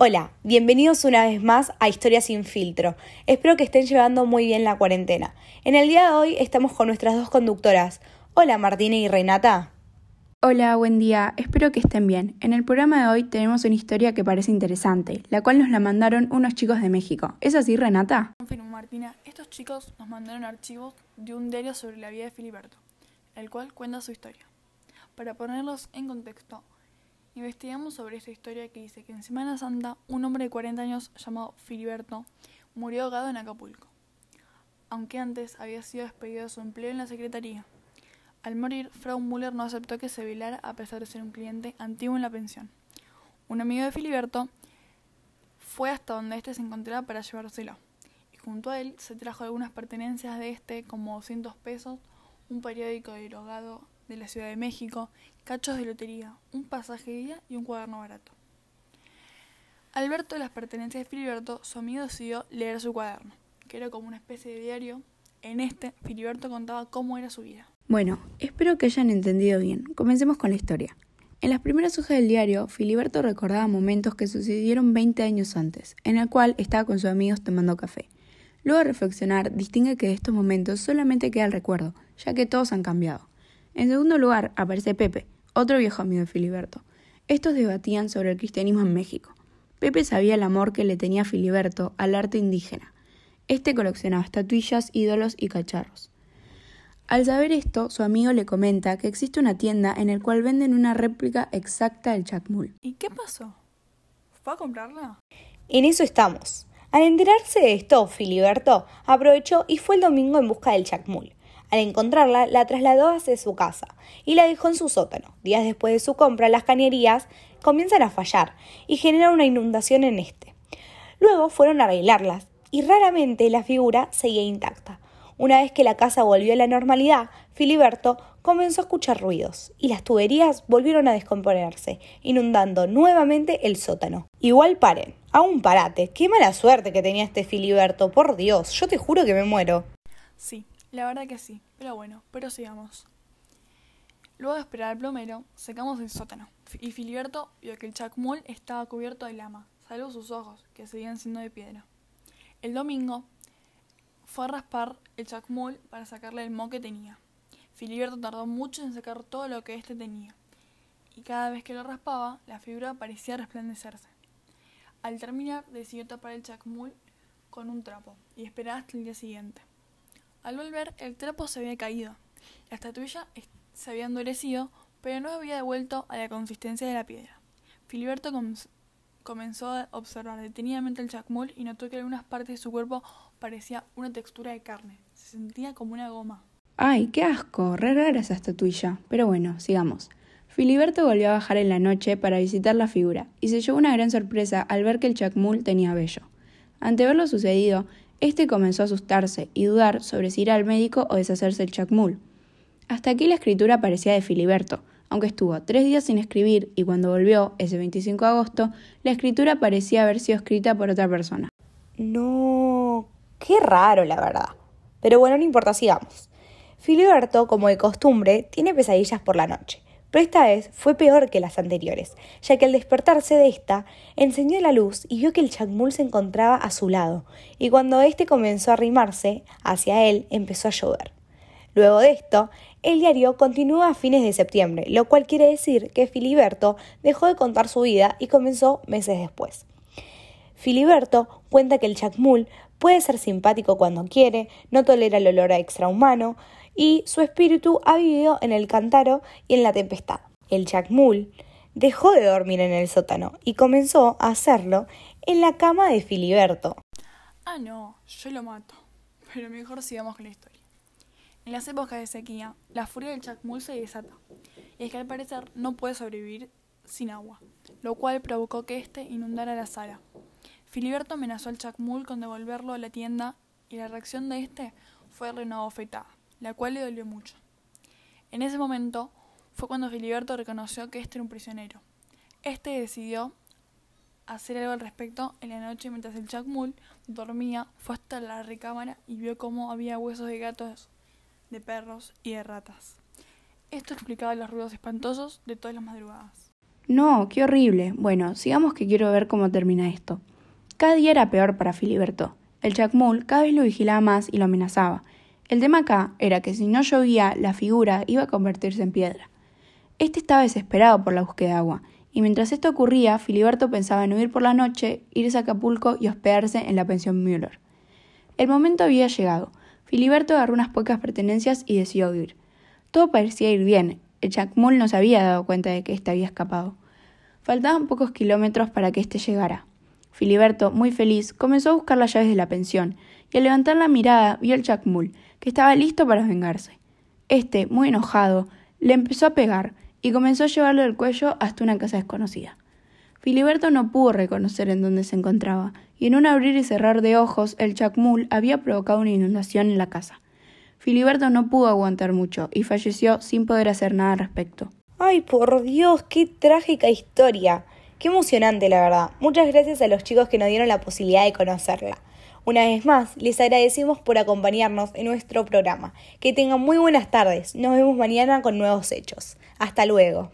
Hola, bienvenidos una vez más a Historia sin filtro. Espero que estén llevando muy bien la cuarentena. En el día de hoy estamos con nuestras dos conductoras. Hola Martina y Renata. Hola, buen día. Espero que estén bien. En el programa de hoy tenemos una historia que parece interesante, la cual nos la mandaron unos chicos de México. ¿Es así, Renata? Confirmo, Martina. Estos chicos nos mandaron archivos de un diario sobre la vida de Filiberto, el cual cuenta su historia. Para ponerlos en contexto, investigamos sobre esta historia que dice que en Semana Santa un hombre de 40 años llamado Filiberto murió ahogado en Acapulco, aunque antes había sido despedido de su empleo en la secretaría. Al morir, Frau Müller no aceptó que se velara a pesar de ser un cliente antiguo en la pensión. Un amigo de Filiberto fue hasta donde éste se encontraba para llevárselo, y junto a él se trajo algunas pertenencias de este como 200 pesos, un periódico drogado de la Ciudad de México, cachos de lotería, un pasaje de ida y un cuaderno barato. Al ver todas las pertenencias de Filiberto, su amigo decidió leer su cuaderno, que era como una especie de diario. En este, Filiberto contaba cómo era su vida. Bueno, espero que hayan entendido bien. Comencemos con la historia. En las primeras hojas del diario, Filiberto recordaba momentos que sucedieron 20 años antes, en el cual estaba con sus amigos tomando café. Luego de reflexionar, distingue que de estos momentos solamente queda el recuerdo, ya que todos han cambiado. En segundo lugar, aparece Pepe, otro viejo amigo de Filiberto. Estos debatían sobre el cristianismo en México. Pepe sabía el amor que le tenía Filiberto al arte indígena. Este coleccionaba estatuillas, ídolos y cacharros. Al saber esto, su amigo le comenta que existe una tienda en la cual venden una réplica exacta del Chacmul. ¿Y qué pasó? ¿Fue a comprarla? En eso estamos. Al enterarse de esto, Filiberto aprovechó y fue el domingo en busca del Chacmul. Al encontrarla, la trasladó hacia su casa y la dejó en su sótano. Días después de su compra, las cañerías comienzan a fallar y generan una inundación en este. Luego fueron a arreglarlas y raramente la figura seguía intacta. Una vez que la casa volvió a la normalidad, Filiberto comenzó a escuchar ruidos y las tuberías volvieron a descomponerse, inundando nuevamente el sótano. Igual paren, aún parate, qué mala suerte que tenía este Filiberto, por Dios, yo te juro que me muero. Sí, la verdad que sí, pero bueno, pero sigamos. Luego de esperar al plomero, secamos el sótano, y Filiberto vio que el chacmul estaba cubierto de lama, salvo sus ojos, que seguían siendo de piedra. El domingo fue a raspar el chacmul para sacarle el moho que tenía. Filiberto tardó mucho en sacar todo lo que éste tenía, y cada vez que lo raspaba, la figura parecía resplandecerse. Al terminar, decidió tapar el chacmul con un trapo y esperar hasta el día siguiente. Al volver, el trapo se había caído. La estatuilla se había endurecido, pero no había devuelto a la consistencia de la piedra. Filiberto comenzó a observar detenidamente el chacmul y notó que algunas partes de su cuerpo parecía una textura de carne. Se sentía como una goma. ¡Ay, qué asco! Re rara esa estatuilla. Pero bueno, sigamos. Filiberto volvió a bajar en la noche para visitar la figura y se llevó una gran sorpresa al ver que el chacmul tenía vello. Ante ver lo sucedido, este comenzó a asustarse y dudar sobre si ir al médico o deshacerse el chacmul. Hasta aquí la escritura parecía de Filiberto, aunque estuvo tres días sin escribir y cuando volvió, ese 25 de agosto, la escritura parecía haber sido escrita por otra persona. No, qué raro, la verdad. Pero bueno, no importa, sigamos. Filiberto, como de costumbre, tiene pesadillas por la noche pero esta vez fue peor que las anteriores, ya que al despertarse de esta, encendió la luz y vio que el chacmul se encontraba a su lado, y cuando éste comenzó a arrimarse hacia él, empezó a llover. Luego de esto, el diario continúa a fines de septiembre, lo cual quiere decir que Filiberto dejó de contar su vida y comenzó meses después. Filiberto cuenta que el chacmul puede ser simpático cuando quiere, no tolera el olor a extrahumano, y su espíritu ha vivido en el cántaro y en la tempestad. El chacmul dejó de dormir en el sótano y comenzó a hacerlo en la cama de Filiberto. Ah, no, yo lo mato. Pero mejor sigamos con la historia. En las épocas de sequía, la furia del chacmul se desata, y es que al parecer no puede sobrevivir sin agua, lo cual provocó que éste inundara la sala. Filiberto amenazó al chacmul con devolverlo a la tienda y la reacción de éste fue renovofetada la cual le dolió mucho. En ese momento fue cuando Filiberto reconoció que este era un prisionero. Este decidió hacer algo al respecto en la noche mientras el Chacmul dormía, fue hasta la recámara y vio cómo había huesos de gatos, de perros y de ratas. Esto explicaba los ruidos espantosos de todas las madrugadas. No, qué horrible. Bueno, sigamos que quiero ver cómo termina esto. Cada día era peor para Filiberto. El chacmul cada vez lo vigilaba más y lo amenazaba. El tema acá era que si no llovía, la figura iba a convertirse en piedra. Este estaba desesperado por la búsqueda de agua, y mientras esto ocurría, Filiberto pensaba en huir por la noche, irse a Acapulco y hospedarse en la pensión Müller. El momento había llegado. Filiberto agarró unas pocas pertenencias y decidió huir. Todo parecía ir bien. El chacmul no se había dado cuenta de que éste había escapado. Faltaban pocos kilómetros para que éste llegara. Filiberto, muy feliz, comenzó a buscar las llaves de la pensión, y al levantar la mirada vio al chacmul, que estaba listo para vengarse. Este, muy enojado, le empezó a pegar y comenzó a llevarlo del cuello hasta una casa desconocida. Filiberto no pudo reconocer en dónde se encontraba, y en un abrir y cerrar de ojos el chacmul había provocado una inundación en la casa. Filiberto no pudo aguantar mucho y falleció sin poder hacer nada al respecto. Ay, por Dios, qué trágica historia. Qué emocionante, la verdad. Muchas gracias a los chicos que nos dieron la posibilidad de conocerla. Una vez más, les agradecemos por acompañarnos en nuestro programa. Que tengan muy buenas tardes. Nos vemos mañana con nuevos hechos. Hasta luego.